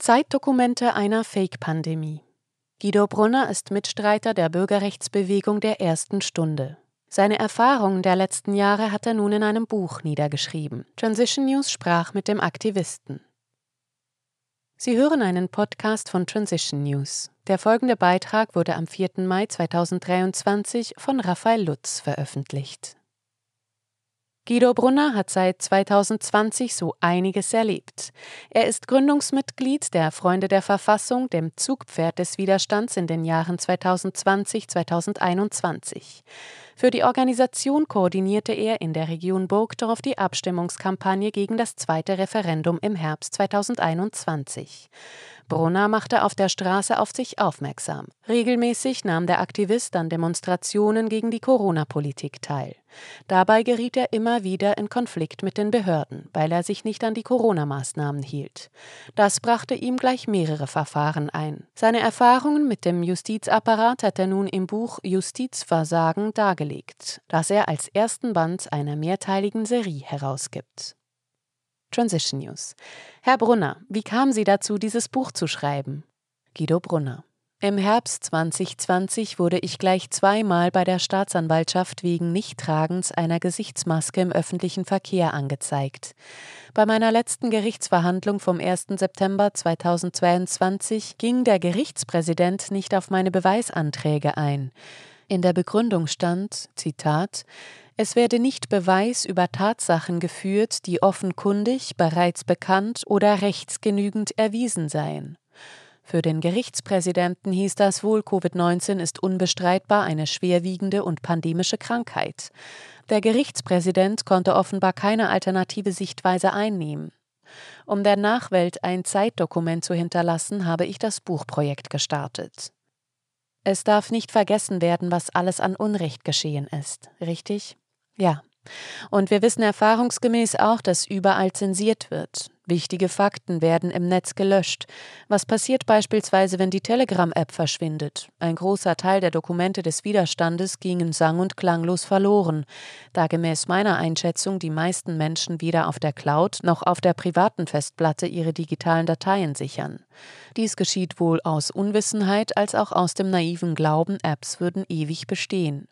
Zeitdokumente einer Fake-Pandemie. Guido Brunner ist Mitstreiter der Bürgerrechtsbewegung der ersten Stunde. Seine Erfahrungen der letzten Jahre hat er nun in einem Buch niedergeschrieben. Transition News sprach mit dem Aktivisten. Sie hören einen Podcast von Transition News. Der folgende Beitrag wurde am 4. Mai 2023 von Raphael Lutz veröffentlicht. Guido Brunner hat seit 2020 so einiges erlebt. Er ist Gründungsmitglied der Freunde der Verfassung, dem Zugpferd des Widerstands in den Jahren 2020-2021. Für die Organisation koordinierte er in der Region Burgdorf die Abstimmungskampagne gegen das zweite Referendum im Herbst 2021. Brunner machte auf der Straße auf sich aufmerksam. Regelmäßig nahm der Aktivist an Demonstrationen gegen die Corona-Politik teil. Dabei geriet er immer wieder in Konflikt mit den Behörden, weil er sich nicht an die Corona-Maßnahmen hielt. Das brachte ihm gleich mehrere Verfahren ein. Seine Erfahrungen mit dem Justizapparat hat er nun im Buch Justizversagen dargelegt, das er als ersten Band einer mehrteiligen Serie herausgibt. Transition News. Herr Brunner, wie kamen Sie dazu, dieses Buch zu schreiben? Guido Brunner. Im Herbst 2020 wurde ich gleich zweimal bei der Staatsanwaltschaft wegen Nichttragens einer Gesichtsmaske im öffentlichen Verkehr angezeigt. Bei meiner letzten Gerichtsverhandlung vom 1. September 2022 ging der Gerichtspräsident nicht auf meine Beweisanträge ein. In der Begründung stand, Zitat, es werde nicht Beweis über Tatsachen geführt, die offenkundig, bereits bekannt oder rechtsgenügend erwiesen seien. Für den Gerichtspräsidenten hieß das wohl, Covid-19 ist unbestreitbar eine schwerwiegende und pandemische Krankheit. Der Gerichtspräsident konnte offenbar keine alternative Sichtweise einnehmen. Um der Nachwelt ein Zeitdokument zu hinterlassen, habe ich das Buchprojekt gestartet. Es darf nicht vergessen werden, was alles an Unrecht geschehen ist, richtig? Ja. Und wir wissen erfahrungsgemäß auch, dass überall zensiert wird. Wichtige Fakten werden im Netz gelöscht. Was passiert beispielsweise, wenn die Telegram-App verschwindet? Ein großer Teil der Dokumente des Widerstandes gingen sang- und klanglos verloren, da gemäß meiner Einschätzung die meisten Menschen weder auf der Cloud noch auf der privaten Festplatte ihre digitalen Dateien sichern. Dies geschieht wohl aus Unwissenheit als auch aus dem naiven Glauben, Apps würden ewig bestehen.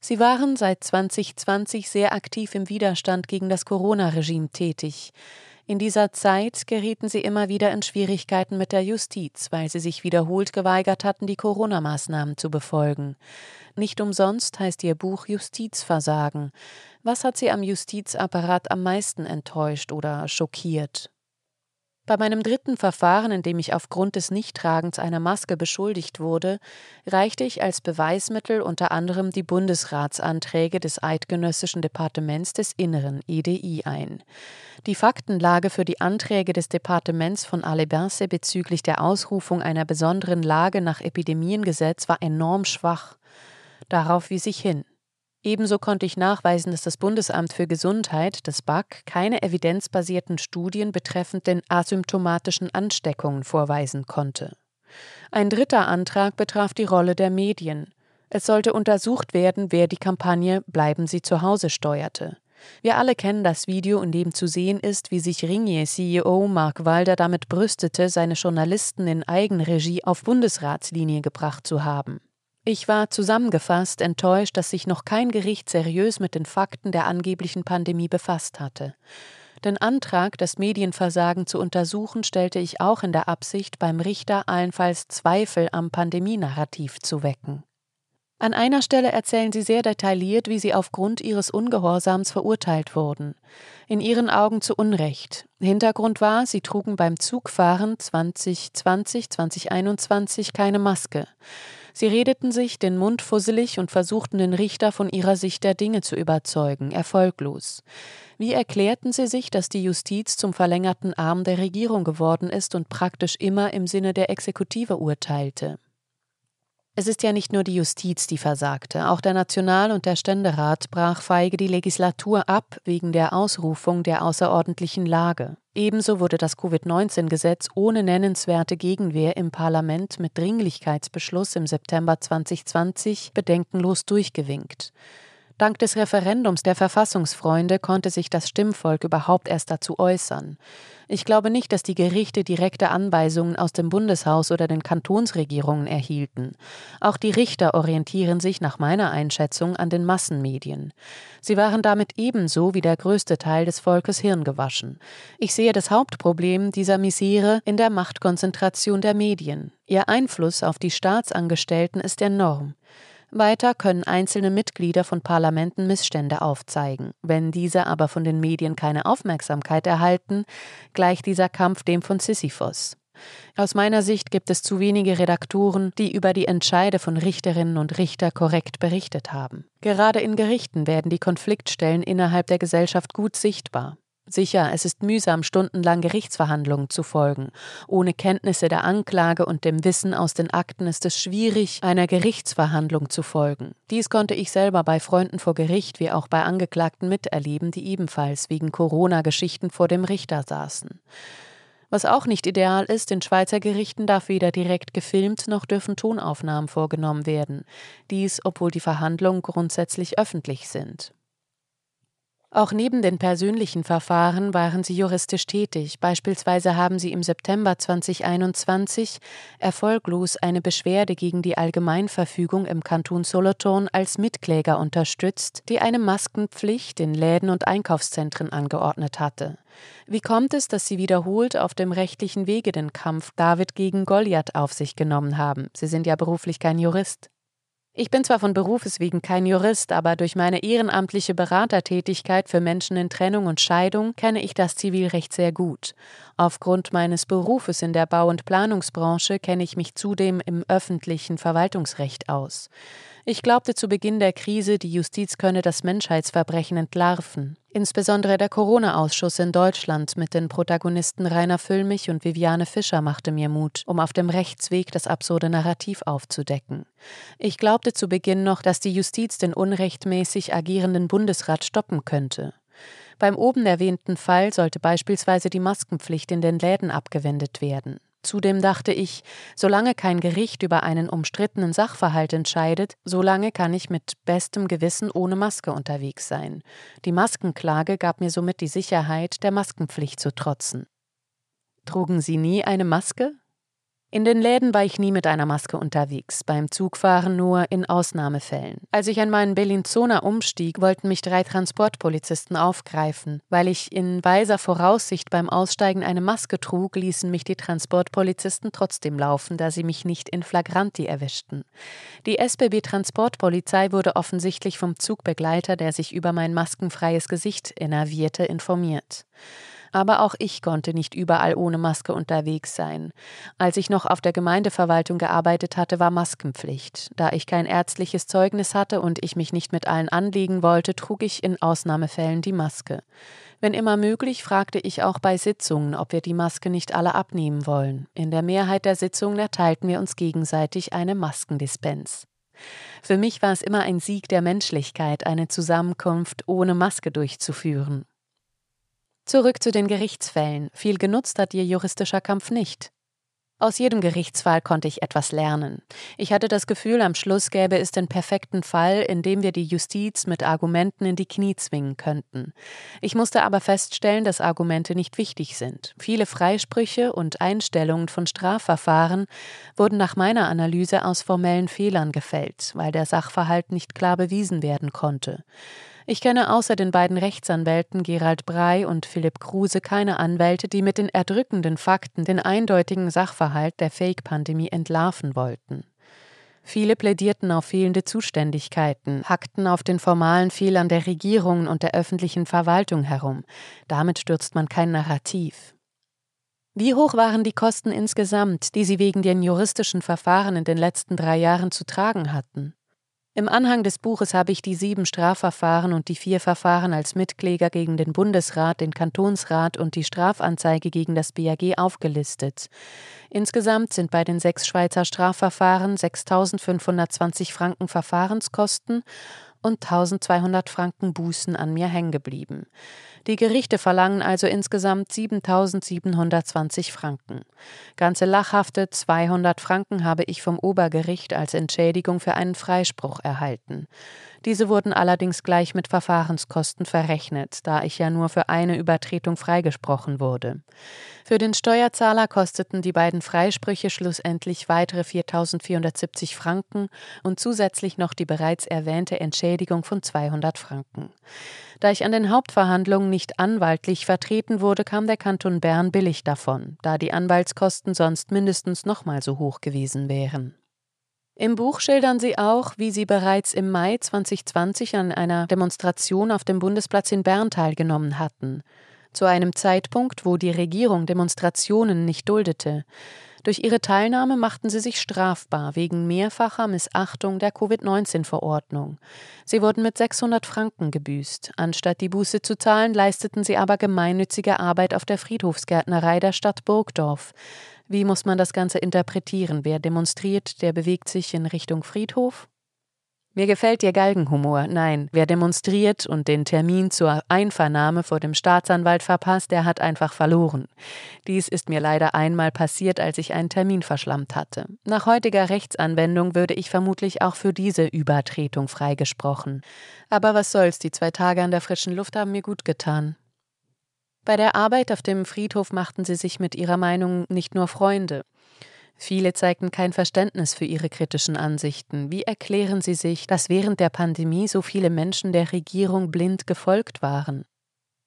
Sie waren seit 2020 sehr aktiv im Widerstand gegen das Corona-Regime tätig. In dieser Zeit gerieten sie immer wieder in Schwierigkeiten mit der Justiz, weil sie sich wiederholt geweigert hatten, die Corona-Maßnahmen zu befolgen. Nicht umsonst heißt ihr Buch Justizversagen. Was hat sie am Justizapparat am meisten enttäuscht oder schockiert? Bei meinem dritten Verfahren, in dem ich aufgrund des Nichttragens einer Maske beschuldigt wurde, reichte ich als Beweismittel unter anderem die Bundesratsanträge des Eidgenössischen Departements des Inneren EDI ein. Die Faktenlage für die Anträge des Departements von Alebense bezüglich der Ausrufung einer besonderen Lage nach Epidemiengesetz war enorm schwach. Darauf wies ich hin. Ebenso konnte ich nachweisen, dass das Bundesamt für Gesundheit, das BAG, keine evidenzbasierten Studien betreffend den asymptomatischen Ansteckungen vorweisen konnte. Ein dritter Antrag betraf die Rolle der Medien. Es sollte untersucht werden, wer die Kampagne Bleiben Sie zu Hause steuerte. Wir alle kennen das Video, in dem zu sehen ist, wie sich Ringier-CEO Mark Walder damit brüstete, seine Journalisten in Eigenregie auf Bundesratslinie gebracht zu haben. Ich war zusammengefasst enttäuscht, dass sich noch kein Gericht seriös mit den Fakten der angeblichen Pandemie befasst hatte. Den Antrag, das Medienversagen zu untersuchen, stellte ich auch in der Absicht, beim Richter allenfalls Zweifel am Pandemienarrativ zu wecken. An einer Stelle erzählen sie sehr detailliert, wie sie aufgrund ihres Ungehorsams verurteilt wurden. In ihren Augen zu Unrecht. Hintergrund war, sie trugen beim Zugfahren 2020, 2021 keine Maske. Sie redeten sich den Mund fusselig und versuchten den Richter von ihrer Sicht der Dinge zu überzeugen, erfolglos. Wie erklärten sie sich, dass die Justiz zum verlängerten Arm der Regierung geworden ist und praktisch immer im Sinne der Exekutive urteilte? Es ist ja nicht nur die Justiz, die versagte. Auch der National- und der Ständerat brach feige die Legislatur ab wegen der Ausrufung der außerordentlichen Lage. Ebenso wurde das Covid-19-Gesetz ohne nennenswerte Gegenwehr im Parlament mit Dringlichkeitsbeschluss im September 2020 bedenkenlos durchgewinkt. Dank des Referendums der Verfassungsfreunde konnte sich das Stimmvolk überhaupt erst dazu äußern. Ich glaube nicht, dass die Gerichte direkte Anweisungen aus dem Bundeshaus oder den Kantonsregierungen erhielten. Auch die Richter orientieren sich nach meiner Einschätzung an den Massenmedien. Sie waren damit ebenso wie der größte Teil des Volkes hirngewaschen. Ich sehe das Hauptproblem dieser Misere in der Machtkonzentration der Medien. Ihr Einfluss auf die Staatsangestellten ist enorm. Weiter können einzelne Mitglieder von Parlamenten Missstände aufzeigen. Wenn diese aber von den Medien keine Aufmerksamkeit erhalten, gleicht dieser Kampf dem von Sisyphos. Aus meiner Sicht gibt es zu wenige Redaktoren, die über die Entscheide von Richterinnen und Richter korrekt berichtet haben. Gerade in Gerichten werden die Konfliktstellen innerhalb der Gesellschaft gut sichtbar. Sicher, es ist mühsam, stundenlang Gerichtsverhandlungen zu folgen. Ohne Kenntnisse der Anklage und dem Wissen aus den Akten ist es schwierig, einer Gerichtsverhandlung zu folgen. Dies konnte ich selber bei Freunden vor Gericht wie auch bei Angeklagten miterleben, die ebenfalls wegen Corona-Geschichten vor dem Richter saßen. Was auch nicht ideal ist, in Schweizer Gerichten darf weder direkt gefilmt noch dürfen Tonaufnahmen vorgenommen werden. Dies, obwohl die Verhandlungen grundsätzlich öffentlich sind. Auch neben den persönlichen Verfahren waren sie juristisch tätig. Beispielsweise haben sie im September 2021 erfolglos eine Beschwerde gegen die Allgemeinverfügung im Kanton Solothurn als Mitkläger unterstützt, die eine Maskenpflicht in Läden und Einkaufszentren angeordnet hatte. Wie kommt es, dass sie wiederholt auf dem rechtlichen Wege den Kampf David gegen Goliath auf sich genommen haben? Sie sind ja beruflich kein Jurist. Ich bin zwar von Berufes wegen kein Jurist, aber durch meine ehrenamtliche Beratertätigkeit für Menschen in Trennung und Scheidung kenne ich das Zivilrecht sehr gut. Aufgrund meines Berufes in der Bau- und Planungsbranche kenne ich mich zudem im öffentlichen Verwaltungsrecht aus. Ich glaubte zu Beginn der Krise, die Justiz könne das Menschheitsverbrechen entlarven. Insbesondere der Corona-Ausschuss in Deutschland mit den Protagonisten Rainer Füllmich und Viviane Fischer machte mir Mut, um auf dem Rechtsweg das absurde Narrativ aufzudecken. Ich glaubte zu Beginn noch, dass die Justiz den unrechtmäßig agierenden Bundesrat stoppen könnte. Beim oben erwähnten Fall sollte beispielsweise die Maskenpflicht in den Läden abgewendet werden. Zudem dachte ich, solange kein Gericht über einen umstrittenen Sachverhalt entscheidet, solange kann ich mit bestem Gewissen ohne Maske unterwegs sein. Die Maskenklage gab mir somit die Sicherheit, der Maskenpflicht zu trotzen. Trugen Sie nie eine Maske? In den Läden war ich nie mit einer Maske unterwegs, beim Zugfahren nur in Ausnahmefällen. Als ich an meinen Bellinzona umstieg, wollten mich drei Transportpolizisten aufgreifen. Weil ich in weiser Voraussicht beim Aussteigen eine Maske trug, ließen mich die Transportpolizisten trotzdem laufen, da sie mich nicht in Flagranti erwischten. Die SBB Transportpolizei wurde offensichtlich vom Zugbegleiter, der sich über mein maskenfreies Gesicht innervierte, informiert. Aber auch ich konnte nicht überall ohne Maske unterwegs sein. Als ich noch auf der Gemeindeverwaltung gearbeitet hatte, war Maskenpflicht. Da ich kein ärztliches Zeugnis hatte und ich mich nicht mit allen anlegen wollte, trug ich in Ausnahmefällen die Maske. Wenn immer möglich, fragte ich auch bei Sitzungen, ob wir die Maske nicht alle abnehmen wollen. In der Mehrheit der Sitzungen erteilten wir uns gegenseitig eine Maskendispens. Für mich war es immer ein Sieg der Menschlichkeit, eine Zusammenkunft ohne Maske durchzuführen. Zurück zu den Gerichtsfällen. Viel genutzt hat ihr juristischer Kampf nicht. Aus jedem Gerichtsfall konnte ich etwas lernen. Ich hatte das Gefühl, am Schluss gäbe es den perfekten Fall, in dem wir die Justiz mit Argumenten in die Knie zwingen könnten. Ich musste aber feststellen, dass Argumente nicht wichtig sind. Viele Freisprüche und Einstellungen von Strafverfahren wurden nach meiner Analyse aus formellen Fehlern gefällt, weil der Sachverhalt nicht klar bewiesen werden konnte. Ich kenne außer den beiden Rechtsanwälten Gerald Brey und Philipp Kruse keine Anwälte, die mit den erdrückenden Fakten den eindeutigen Sachverhalt der Fake-Pandemie entlarven wollten. Viele plädierten auf fehlende Zuständigkeiten, hackten auf den formalen Fehlern der Regierungen und der öffentlichen Verwaltung herum. Damit stürzt man kein Narrativ. Wie hoch waren die Kosten insgesamt, die Sie wegen den juristischen Verfahren in den letzten drei Jahren zu tragen hatten? Im Anhang des Buches habe ich die sieben Strafverfahren und die vier Verfahren als Mitkläger gegen den Bundesrat, den Kantonsrat und die Strafanzeige gegen das BAG aufgelistet. Insgesamt sind bei den sechs Schweizer Strafverfahren 6.520 Franken Verfahrenskosten und 1200 Franken Bußen an mir hängen geblieben. Die Gerichte verlangen also insgesamt 7720 Franken. Ganze lachhafte 200 Franken habe ich vom Obergericht als Entschädigung für einen Freispruch erhalten. Diese wurden allerdings gleich mit Verfahrenskosten verrechnet, da ich ja nur für eine Übertretung freigesprochen wurde. Für den Steuerzahler kosteten die beiden Freisprüche schlussendlich weitere 4.470 Franken und zusätzlich noch die bereits erwähnte Entschädigung von 200 Franken. Da ich an den Hauptverhandlungen nicht anwaltlich vertreten wurde, kam der Kanton Bern billig davon, da die Anwaltskosten sonst mindestens nochmal so hoch gewesen wären. Im Buch schildern sie auch, wie sie bereits im Mai 2020 an einer Demonstration auf dem Bundesplatz in Bern teilgenommen hatten, zu einem Zeitpunkt, wo die Regierung Demonstrationen nicht duldete. Durch ihre Teilnahme machten sie sich strafbar wegen mehrfacher Missachtung der Covid-19-Verordnung. Sie wurden mit 600 Franken gebüßt. Anstatt die Buße zu zahlen, leisteten sie aber gemeinnützige Arbeit auf der Friedhofsgärtnerei der Stadt Burgdorf. Wie muss man das Ganze interpretieren? Wer demonstriert, der bewegt sich in Richtung Friedhof? Mir gefällt Ihr Galgenhumor. Nein, wer demonstriert und den Termin zur Einvernahme vor dem Staatsanwalt verpasst, der hat einfach verloren. Dies ist mir leider einmal passiert, als ich einen Termin verschlammt hatte. Nach heutiger Rechtsanwendung würde ich vermutlich auch für diese Übertretung freigesprochen. Aber was soll's, die zwei Tage an der frischen Luft haben mir gut getan. Bei der Arbeit auf dem Friedhof machten sie sich mit ihrer Meinung nicht nur Freunde. Viele zeigten kein Verständnis für ihre kritischen Ansichten. Wie erklären sie sich, dass während der Pandemie so viele Menschen der Regierung blind gefolgt waren?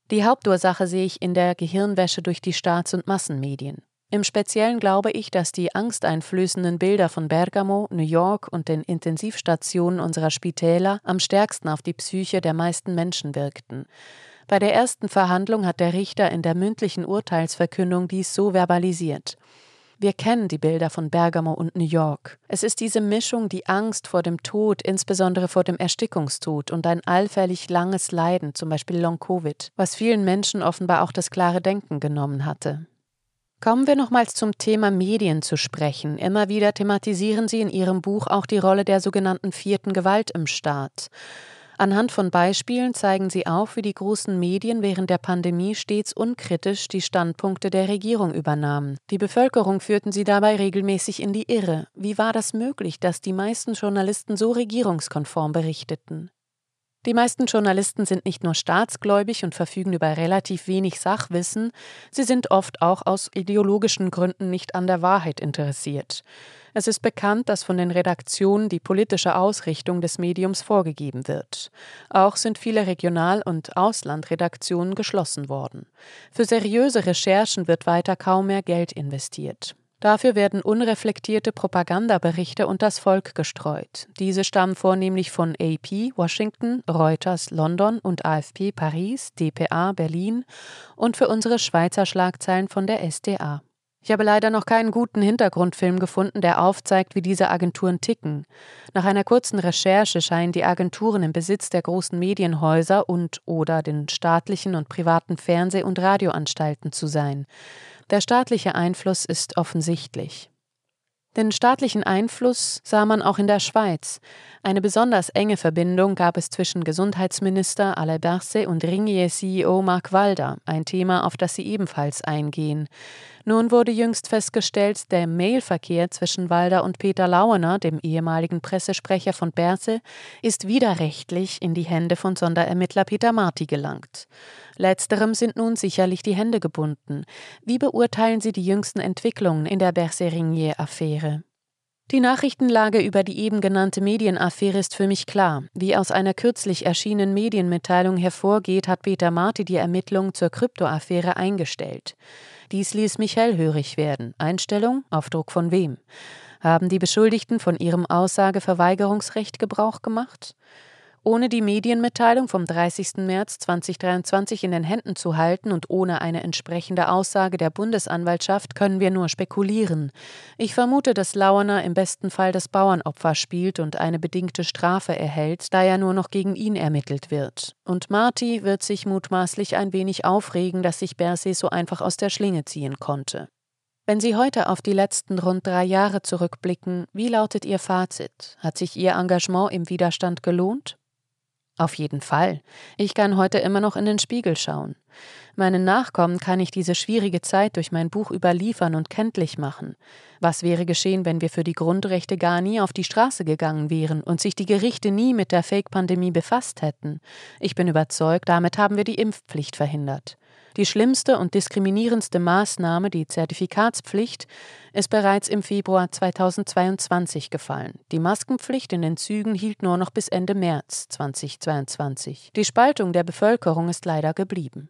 Die Hauptursache sehe ich in der Gehirnwäsche durch die Staats- und Massenmedien. Im Speziellen glaube ich, dass die angsteinflößenden Bilder von Bergamo, New York und den Intensivstationen unserer Spitäler am stärksten auf die Psyche der meisten Menschen wirkten. Bei der ersten Verhandlung hat der Richter in der mündlichen Urteilsverkündung dies so verbalisiert. Wir kennen die Bilder von Bergamo und New York. Es ist diese Mischung, die Angst vor dem Tod, insbesondere vor dem Erstickungstod und ein allfällig langes Leiden, zum Beispiel Long-Covid, was vielen Menschen offenbar auch das klare Denken genommen hatte. Kommen wir nochmals zum Thema Medien zu sprechen. Immer wieder thematisieren Sie in Ihrem Buch auch die Rolle der sogenannten vierten Gewalt im Staat. Anhand von Beispielen zeigen sie auf, wie die großen Medien während der Pandemie stets unkritisch die Standpunkte der Regierung übernahmen. Die Bevölkerung führten sie dabei regelmäßig in die Irre. Wie war das möglich, dass die meisten Journalisten so regierungskonform berichteten? Die meisten Journalisten sind nicht nur staatsgläubig und verfügen über relativ wenig Sachwissen, sie sind oft auch aus ideologischen Gründen nicht an der Wahrheit interessiert. Es ist bekannt, dass von den Redaktionen die politische Ausrichtung des Mediums vorgegeben wird. Auch sind viele Regional- und Auslandredaktionen geschlossen worden. Für seriöse Recherchen wird weiter kaum mehr Geld investiert. Dafür werden unreflektierte Propagandaberichte unters Volk gestreut. Diese stammen vornehmlich von AP Washington, Reuters London und AFP Paris, dpa Berlin und für unsere Schweizer Schlagzeilen von der SDA. Ich habe leider noch keinen guten Hintergrundfilm gefunden, der aufzeigt, wie diese Agenturen ticken. Nach einer kurzen Recherche scheinen die Agenturen im Besitz der großen Medienhäuser und oder den staatlichen und privaten Fernseh- und Radioanstalten zu sein. Der staatliche Einfluss ist offensichtlich. Den staatlichen Einfluss sah man auch in der Schweiz. Eine besonders enge Verbindung gab es zwischen Gesundheitsminister Alain Berset und Ringier-CEO Mark Walder, ein Thema, auf das sie ebenfalls eingehen. Nun wurde jüngst festgestellt, der Mailverkehr zwischen Walder und Peter Lauener, dem ehemaligen Pressesprecher von Berse, ist widerrechtlich in die Hände von Sonderermittler Peter Marti gelangt. Letzterem sind nun sicherlich die Hände gebunden. Wie beurteilen Sie die jüngsten Entwicklungen in der Berse-Ringier-Affäre? Die Nachrichtenlage über die eben genannte Medienaffäre ist für mich klar. Wie aus einer kürzlich erschienenen Medienmitteilung hervorgeht, hat Peter Marti die Ermittlungen zur Kryptoaffäre eingestellt. Dies ließ mich hellhörig werden. Einstellung? Auf Druck von wem? Haben die Beschuldigten von ihrem Aussageverweigerungsrecht Gebrauch gemacht? Ohne die Medienmitteilung vom 30. März 2023 in den Händen zu halten und ohne eine entsprechende Aussage der Bundesanwaltschaft können wir nur spekulieren. Ich vermute, dass Lauerner im besten Fall das Bauernopfer spielt und eine bedingte Strafe erhält, da ja nur noch gegen ihn ermittelt wird. Und Marty wird sich mutmaßlich ein wenig aufregen, dass sich Berset so einfach aus der Schlinge ziehen konnte. Wenn Sie heute auf die letzten rund drei Jahre zurückblicken, wie lautet Ihr Fazit? Hat sich Ihr Engagement im Widerstand gelohnt? Auf jeden Fall. Ich kann heute immer noch in den Spiegel schauen. Meinen Nachkommen kann ich diese schwierige Zeit durch mein Buch überliefern und kenntlich machen. Was wäre geschehen, wenn wir für die Grundrechte gar nie auf die Straße gegangen wären und sich die Gerichte nie mit der Fake-Pandemie befasst hätten? Ich bin überzeugt, damit haben wir die Impfpflicht verhindert. Die schlimmste und diskriminierendste Maßnahme, die Zertifikatspflicht, ist bereits im Februar 2022 gefallen. Die Maskenpflicht in den Zügen hielt nur noch bis Ende März 2022. Die Spaltung der Bevölkerung ist leider geblieben.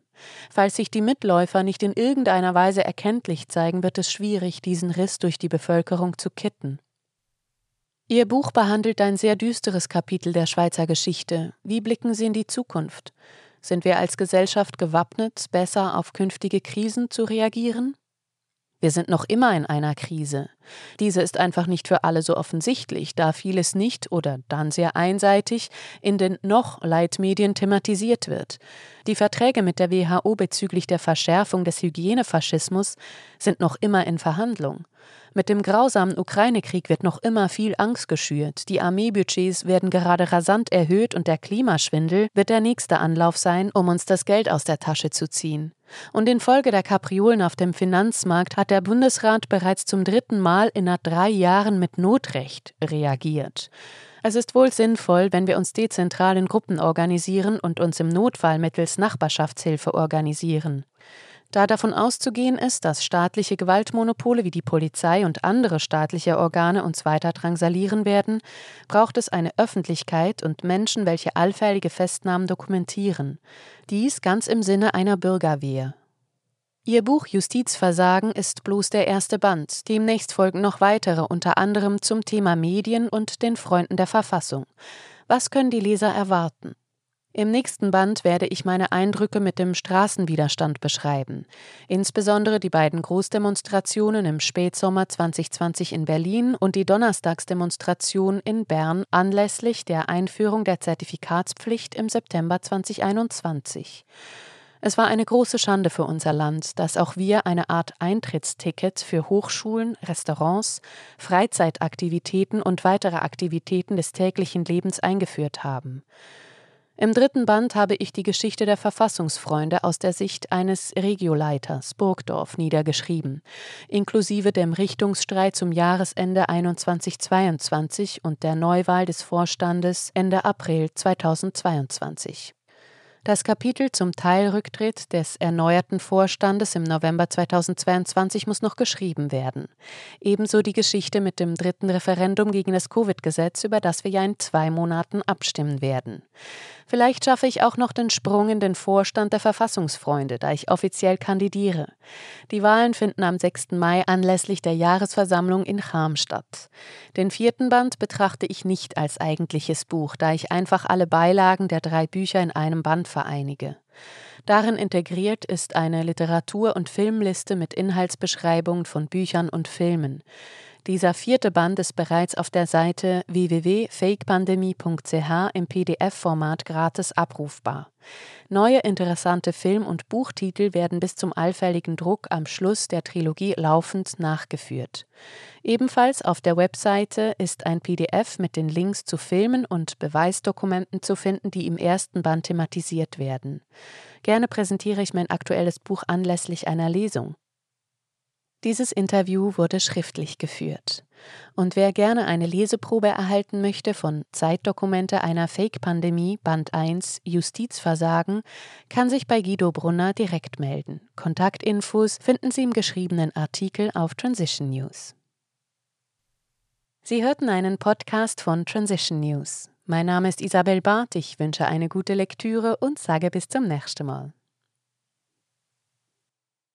Falls sich die Mitläufer nicht in irgendeiner Weise erkenntlich zeigen, wird es schwierig, diesen Riss durch die Bevölkerung zu kitten. Ihr Buch behandelt ein sehr düsteres Kapitel der Schweizer Geschichte. Wie blicken Sie in die Zukunft? Sind wir als Gesellschaft gewappnet, besser auf künftige Krisen zu reagieren? Wir sind noch immer in einer Krise. Diese ist einfach nicht für alle so offensichtlich, da vieles nicht oder dann sehr einseitig in den noch Leitmedien thematisiert wird. Die Verträge mit der WHO bezüglich der Verschärfung des Hygienefaschismus sind noch immer in Verhandlung. Mit dem grausamen Ukraine-Krieg wird noch immer viel Angst geschürt. Die Armeebudgets werden gerade rasant erhöht und der Klimaschwindel wird der nächste Anlauf sein, um uns das Geld aus der Tasche zu ziehen. Und infolge der Kapriolen auf dem Finanzmarkt hat der Bundesrat bereits zum dritten Mal innerhalb drei Jahren mit Notrecht reagiert. Es ist wohl sinnvoll, wenn wir uns dezentral in Gruppen organisieren und uns im Notfall mittels Nachbarschaftshilfe organisieren. Da davon auszugehen ist, dass staatliche Gewaltmonopole wie die Polizei und andere staatliche Organe uns weiter drangsalieren werden, braucht es eine Öffentlichkeit und Menschen, welche allfällige Festnahmen dokumentieren. Dies ganz im Sinne einer Bürgerwehr. Ihr Buch Justizversagen ist bloß der erste Band, demnächst folgen noch weitere, unter anderem zum Thema Medien und den Freunden der Verfassung. Was können die Leser erwarten? Im nächsten Band werde ich meine Eindrücke mit dem Straßenwiderstand beschreiben, insbesondere die beiden Großdemonstrationen im Spätsommer 2020 in Berlin und die Donnerstagsdemonstration in Bern anlässlich der Einführung der Zertifikatspflicht im September 2021. Es war eine große Schande für unser Land, dass auch wir eine Art Eintrittsticket für Hochschulen, Restaurants, Freizeitaktivitäten und weitere Aktivitäten des täglichen Lebens eingeführt haben. Im dritten Band habe ich die Geschichte der Verfassungsfreunde aus der Sicht eines Regioleiters Burgdorf niedergeschrieben, inklusive dem Richtungsstreit zum Jahresende 21-22 und der Neuwahl des Vorstandes Ende April 2022. Das Kapitel zum Teilrücktritt des erneuerten Vorstandes im November 2022 muss noch geschrieben werden. Ebenso die Geschichte mit dem dritten Referendum gegen das Covid-Gesetz, über das wir ja in zwei Monaten abstimmen werden. Vielleicht schaffe ich auch noch den Sprung in den Vorstand der Verfassungsfreunde, da ich offiziell kandidiere. Die Wahlen finden am 6. Mai anlässlich der Jahresversammlung in Cham statt. Den vierten Band betrachte ich nicht als eigentliches Buch, da ich einfach alle Beilagen der drei Bücher in einem Band vereinige. Darin integriert ist eine Literatur- und Filmliste mit Inhaltsbeschreibungen von Büchern und Filmen. Dieser vierte Band ist bereits auf der Seite www.fakepandemie.ch im PDF-Format gratis abrufbar. Neue interessante Film- und Buchtitel werden bis zum allfälligen Druck am Schluss der Trilogie laufend nachgeführt. Ebenfalls auf der Webseite ist ein PDF mit den Links zu Filmen und Beweisdokumenten zu finden, die im ersten Band thematisiert werden. Gerne präsentiere ich mein aktuelles Buch anlässlich einer Lesung. Dieses Interview wurde schriftlich geführt. Und wer gerne eine Leseprobe erhalten möchte von Zeitdokumente einer Fake-Pandemie Band 1 Justizversagen, kann sich bei Guido Brunner direkt melden. Kontaktinfos finden Sie im geschriebenen Artikel auf Transition News. Sie hörten einen Podcast von Transition News. Mein Name ist Isabel Barth, ich wünsche eine gute Lektüre und sage bis zum nächsten Mal.